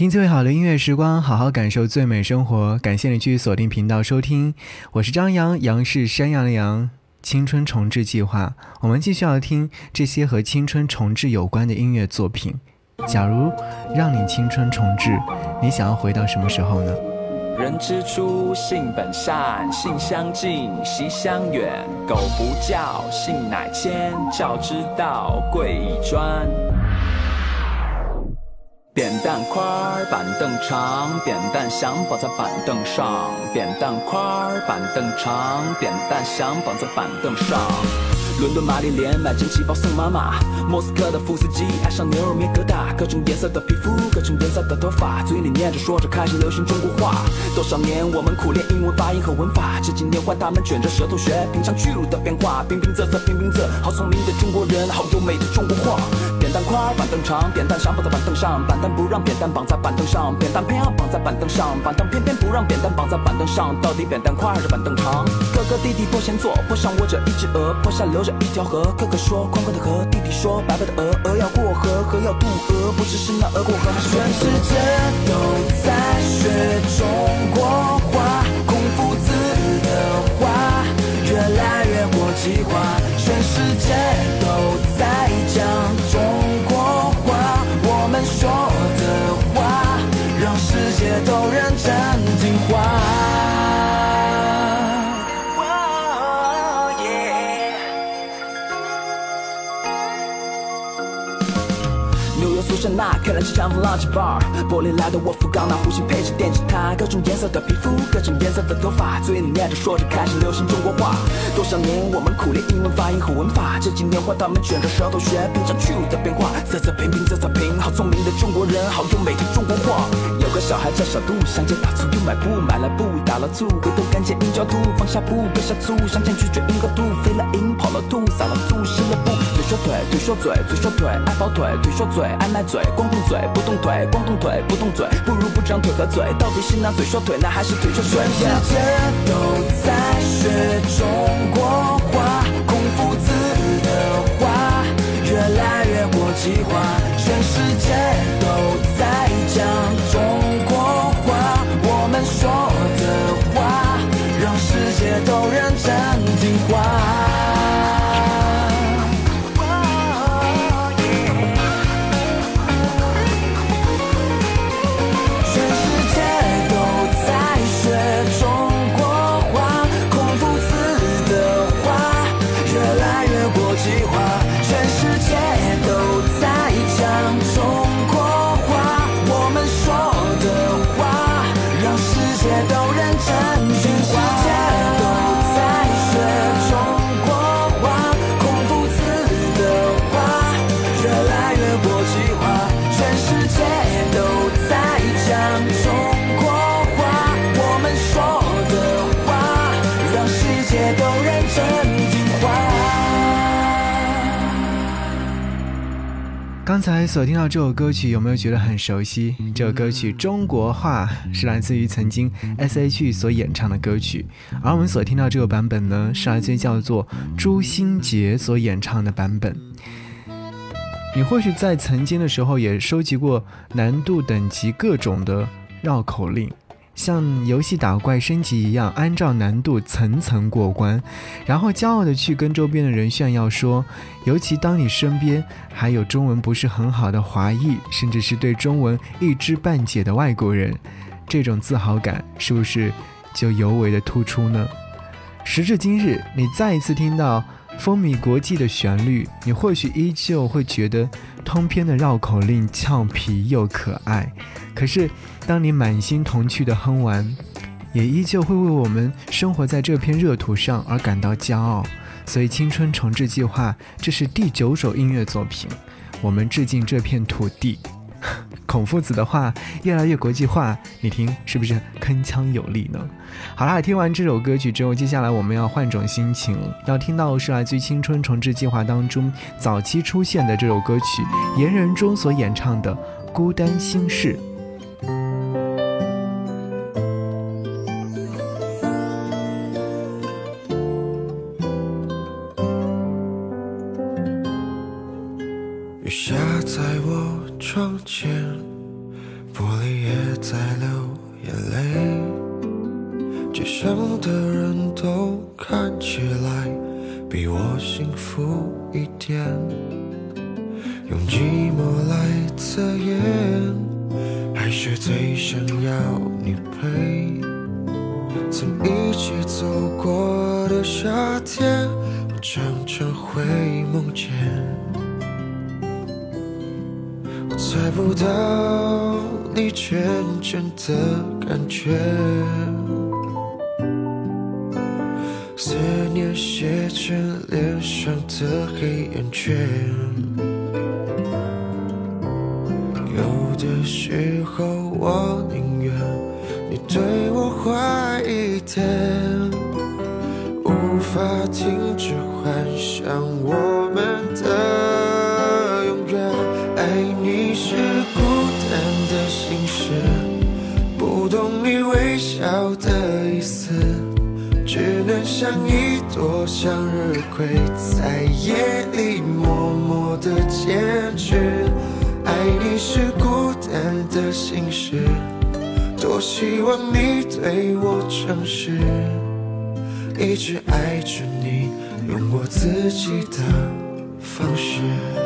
听最好的音乐时光，好好感受最美生活。感谢你继续锁定频道收听，我是张扬，杨是山羊的羊。青春重置计划，我们继续要听这些和青春重置有关的音乐作品。假如让你青春重置，你想要回到什么时候呢？人之初，性本善，性相近，习相远。苟不教，性乃迁。教之道，贵以专。扁担宽，板凳长，扁担想绑在板凳上。扁担宽，板凳长，扁担想绑在板凳上。伦敦玛丽莲买件旗袍送妈妈，莫斯科的夫斯基爱上牛肉面疙瘩，各种颜色的皮肤，各种颜色的头发，嘴里念着说着开始流行中国话。多少年我们苦练英文发音和文法，这几年换他们卷着舌头学平常去路的变化。平平仄仄平平仄，好聪明的中国人，好优美的中国话。扁担宽，板凳长，扁担想绑在板凳上，板凳不让扁担绑在板凳上，扁担偏要绑在板凳上，板凳偏偏不让扁担绑在板凳上，到底扁担宽还是板凳长？哥哥弟弟坡前坐，坡上卧着一只鹅，坡下流着。一条河，哥哥说宽宽的河，弟弟说白白的鹅，鹅要过河，河要渡鹅，不知是那鹅过河。全世界都在学中国话，孔夫子的话越来越国际化，全世界都在讲中珊娜开了间强风浪迹 bar，玻璃来的沃夫冈那弧形配着电吉他，各种颜色的皮肤，各种颜色的头发，嘴里念着说着开始流行中国话。多少年我们苦练英文发音和文法，这几年换他们卷着舌头学平常去路的变化。仄仄平平仄仄平，好聪明的中国人，好优美的中国话。有个小孩叫小杜，上街打醋又买布，买了布打了醋，回头看见鹰叫兔，放下布搁下醋，上前去追鹰和兔，飞了鹰跑了兔，撒了醋湿了布，嘴说腿腿说嘴嘴说腿，爱跑腿腿说嘴爱。卖嘴，光动嘴不动腿，光动腿不动嘴，不如不长腿和嘴。到底是那嘴说腿呢，还是腿说嘴？全世界都在学中国话，孔夫子的话越来越国际化。全世界都在让世界都认真听话。刚才所听到这首歌曲，有没有觉得很熟悉？这首歌曲《中国话》是来自于曾经 S.H.E 所演唱的歌曲，而我们所听到这个版本呢，是来自于叫做朱星杰所演唱的版本。你或许在曾经的时候也收集过难度等级各种的绕口令。像游戏打怪升级一样，按照难度层层过关，然后骄傲的去跟周边的人炫耀说，尤其当你身边还有中文不是很好的华裔，甚至是对中文一知半解的外国人，这种自豪感是不是就尤为的突出呢？时至今日，你再一次听到。风靡国际的旋律，你或许依旧会觉得通篇的绕口令俏皮又可爱。可是，当你满心童趣的哼完，也依旧会为我们生活在这片热土上而感到骄傲。所以，青春重置计划，这是第九首音乐作品，我们致敬这片土地。孔夫子的话越来越国际化，你听是不是铿锵有力呢？好啦，听完这首歌曲之后，接下来我们要换种心情，要听到是来自《青春重置计划》当中早期出现的这首歌曲，言人中所演唱的《孤单心事》。看起来比我幸福一点，用寂寞来测验，还是最想要你陪。曾一起走过的夏天，我常常会梦见。我猜不到你真正的感觉，思念写成脸上的黑眼圈。有的时候我宁愿你对我坏一点，无法停止幻想我们的永远。爱你是孤单的心事，不懂你微笑的，像一朵向日葵，在夜里默默的坚持。爱你是孤单的心事，多希望你对我诚实，一直爱着你，用我自己的方式。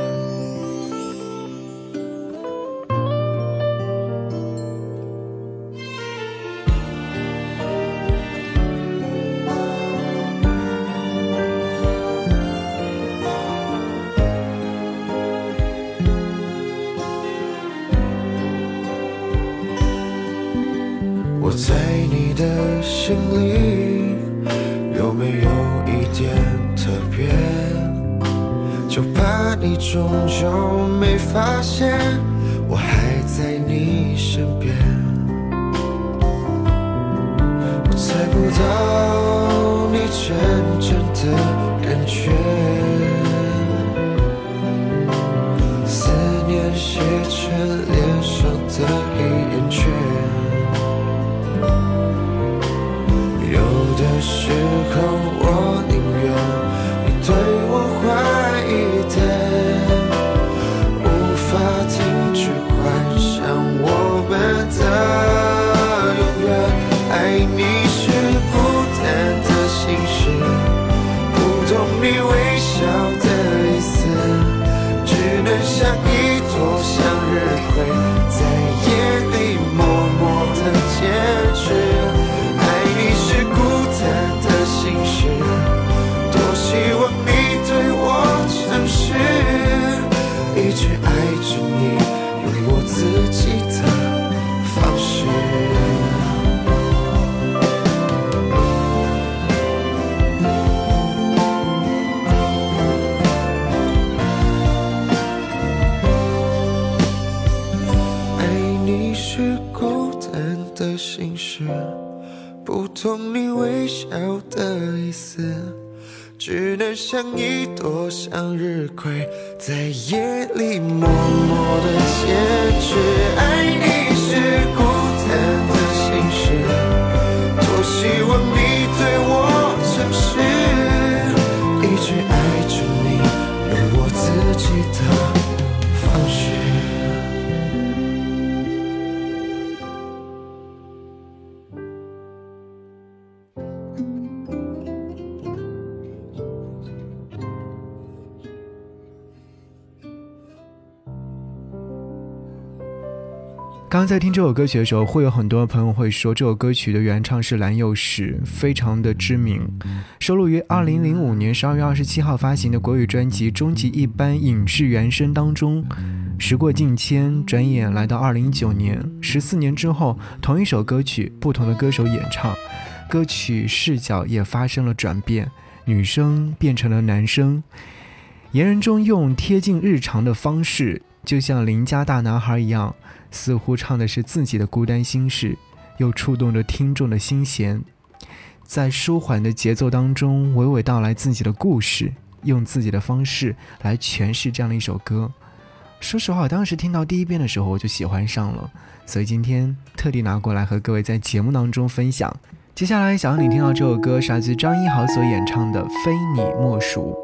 心里有没有一点特别？就怕你终究没发现，一朵向日葵，刚刚在听这首歌曲的时候，会有很多朋友会说这首歌曲的原唱是蓝又时，非常的知名，收录于2005年12月27号发行的国语专辑《终极一班影视原声》当中。时过境迁，转眼来到2019年，十四年之后，同一首歌曲，不同的歌手演唱，歌曲视角也发生了转变，女生变成了男生，言人中用贴近日常的方式，就像邻家大男孩一样。似乎唱的是自己的孤单心事，又触动着听众的心弦，在舒缓的节奏当中，娓娓道来自己的故事，用自己的方式来诠释这样的一首歌。说实话，我当时听到第一遍的时候，我就喜欢上了，所以今天特地拿过来和各位在节目当中分享。接下来想让你听到这首歌是来自张一豪所演唱的《非你莫属》。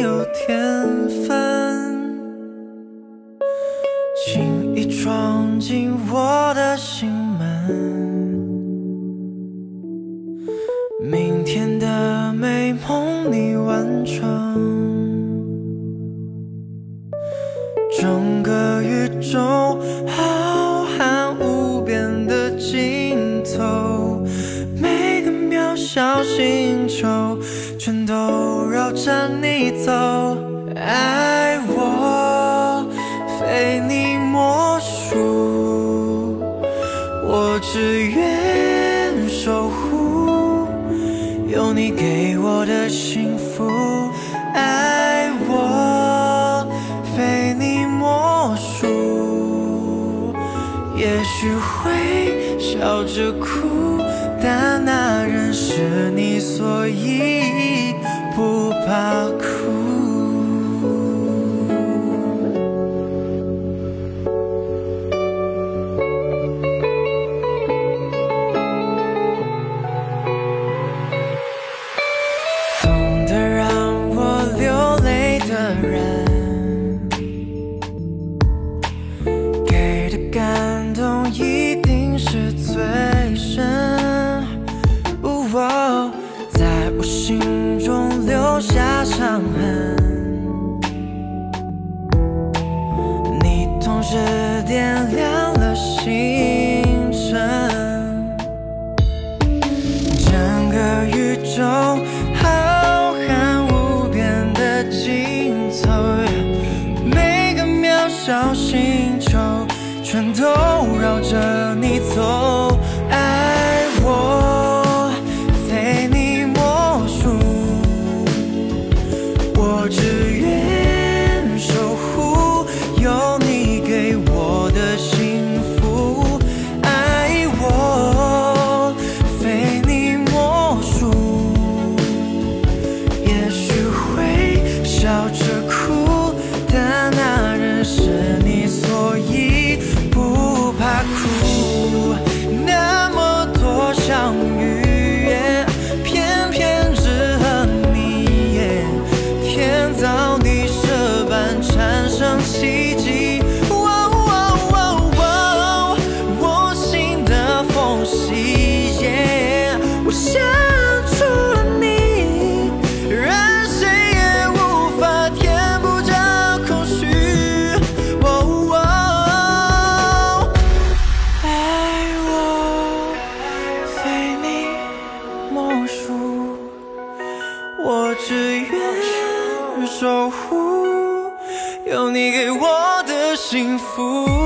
有天分，轻易闯进我的心门。明天的美梦你完成，整个宇宙浩瀚无边的尽头，每个渺小星球着你走。爱我，非你莫属，我只愿守护。有你给我的幸福，爱我非你莫属。也许会笑着哭，但那人是你，所以怕留下伤痕，守护有你给我的幸福。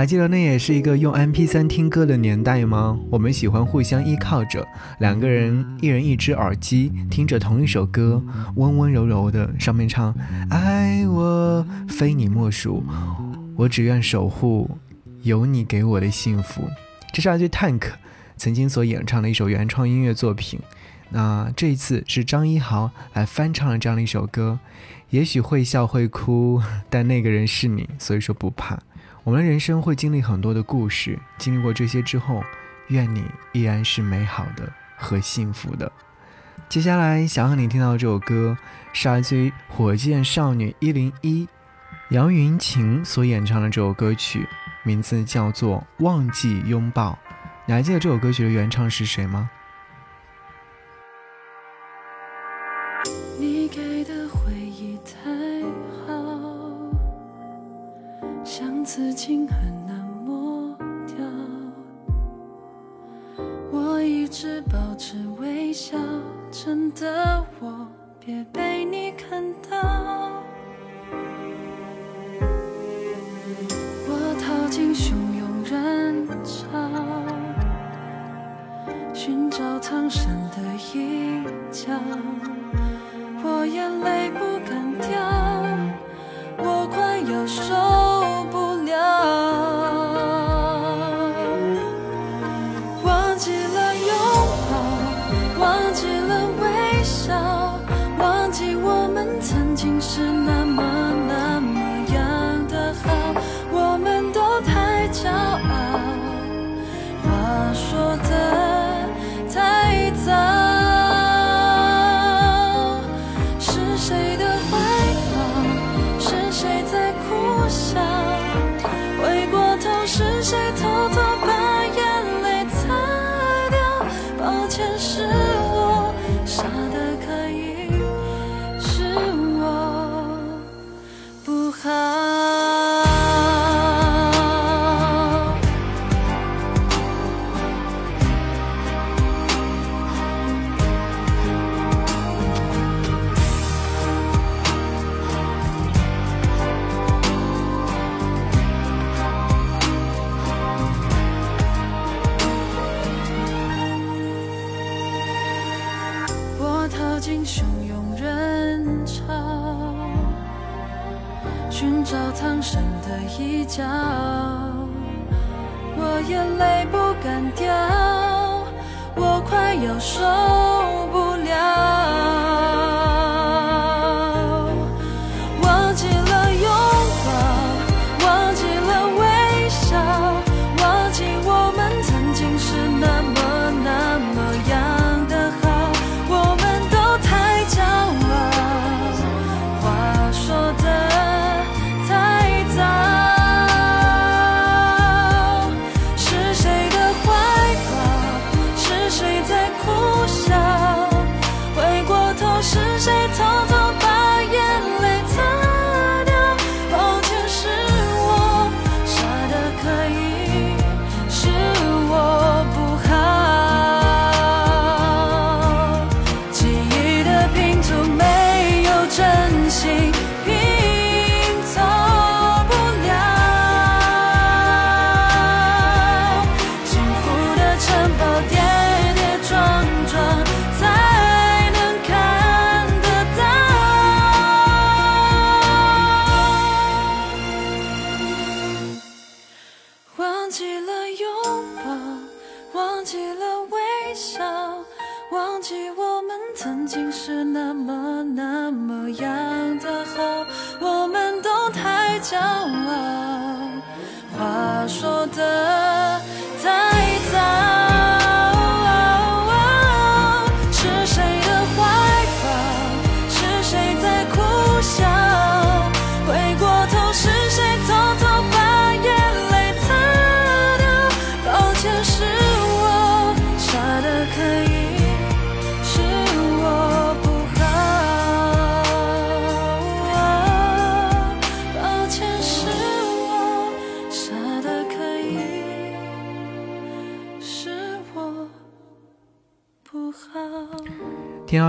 还记得那也是一个用 MP3 听歌的年代吗？我们喜欢互相依靠着，两个人一人一只耳机，听着同一首歌，温温柔柔的，上面唱“爱我非你莫属，我只愿守护有你给我的幸福”。这是来自 Tank 曾经所演唱的一首原创音乐作品。那这一次是张一豪来翻唱了这样的一首歌，也许会笑会哭，但那个人是你，所以说不怕。我们人生会经历很多的故事，经历过这些之后，愿你依然是美好的和幸福的。接下来想和你听到这首歌，是来自于火箭少女一零一杨云晴所演唱的这首歌曲，名字叫做《忘记拥抱》。你还记得这首歌曲的原唱是谁吗？你给的回忆太像刺青很难抹掉。我一直保持微笑，真的我别被你看到。我逃进汹涌人潮，寻找藏身的一角，我眼泪不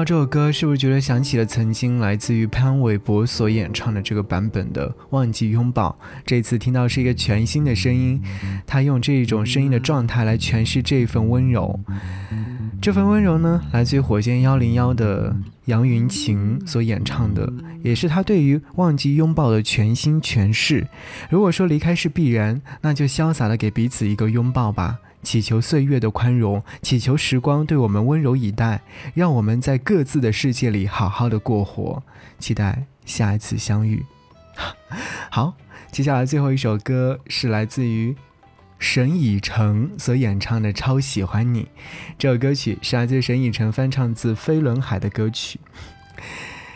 这首歌，是不是觉得想起了曾经来自于潘玮柏所演唱的这个版本的《忘记拥抱》？这次听到是一个全新的声音，他用这一种声音的状态来诠释这份温柔。这份温柔呢，来自于火箭幺零幺的杨云晴所演唱的，也是他对于忘记拥抱的全新诠释。如果说离开是必然，那就潇洒的给彼此一个拥抱吧。祈求岁月的宽容，祈求时光对我们温柔以待，让我们在各自的世界里好好的过活。期待下一次相遇。好，接下来最后一首歌是来自于沈以诚所演唱的《超喜欢你》。这首歌曲是来自沈以诚翻唱自飞轮海的歌曲。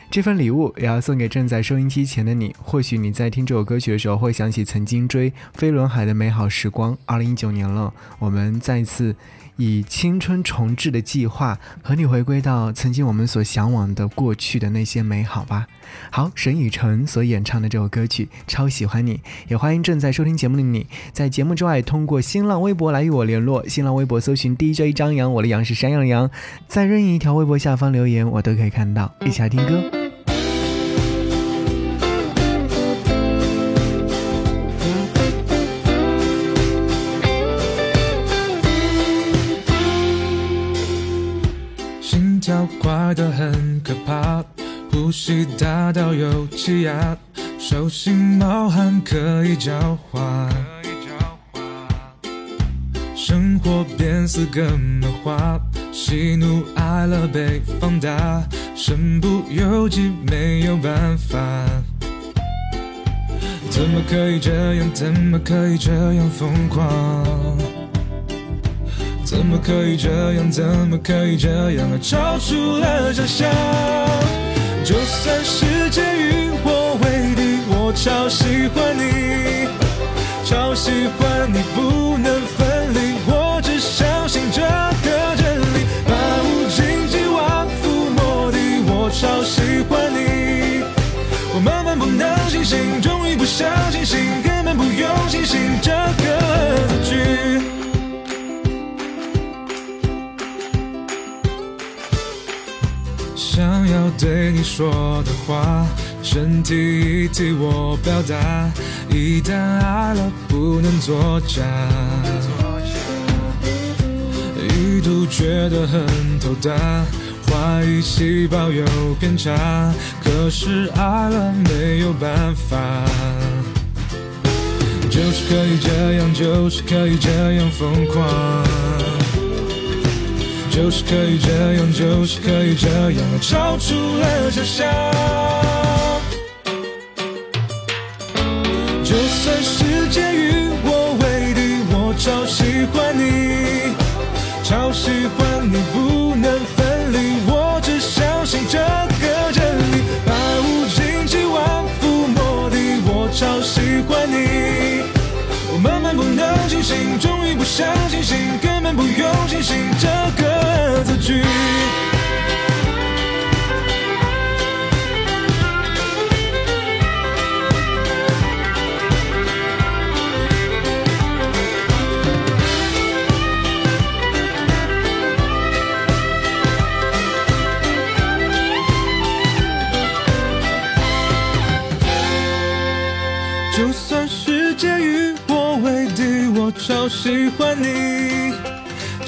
这份礼物也要送给正在收音机前的你。或许你在听这首歌曲的时候，会想起曾经追飞轮海的美好时光。二零一九年了，我们再一次以青春重置的计划，和你回归到曾经我们所向往的过去的那些美好吧。好，沈以诚所演唱的这首歌曲，超喜欢你。也欢迎正在收听节目的你，在节目之外通过新浪微博来与我联络。新浪微博搜寻 DJ 张扬，我的杨是山羊羊，在任意一条微博下方留言，我都可以看到。一起来听歌。呼吸大到有气压，手心冒汗可以交换。生活变四个漫画，喜怒哀乐被放大，身不由己没有办法。怎么可以这样？怎么可以这样疯狂？怎么可以这样？怎么可以这样？超出了想象。就算世界与我为敌，我超喜欢你，超喜欢你，不能分离。我只相信这个真理，把无尽期望覆没的，我超喜欢你。我慢慢不能清醒，终于不想清醒，根本不用清醒这要对你说的话，身体一替我表达。一旦爱了，不能作假。一度觉得很头大，怀疑细胞有偏差，可是爱了没有办法。就是可以这样，就是可以这样疯狂。就是可以这样，就是可以这样，超出了想象。就算世界与我为敌，我超喜欢你，超喜欢你，不能分离。我只相信这个真理，百无禁忌，万夫莫敌，我超喜欢你。我慢慢不能清醒，终于不想清醒，根本不用清醒这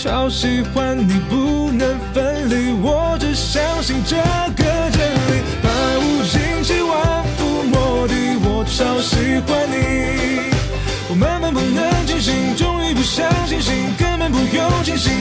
超喜欢你，不能分离。我只相信这个真理，百无禁忌，万夫莫敌，我超喜欢你。我慢慢不能清醒，终于不想清醒，根本不用清醒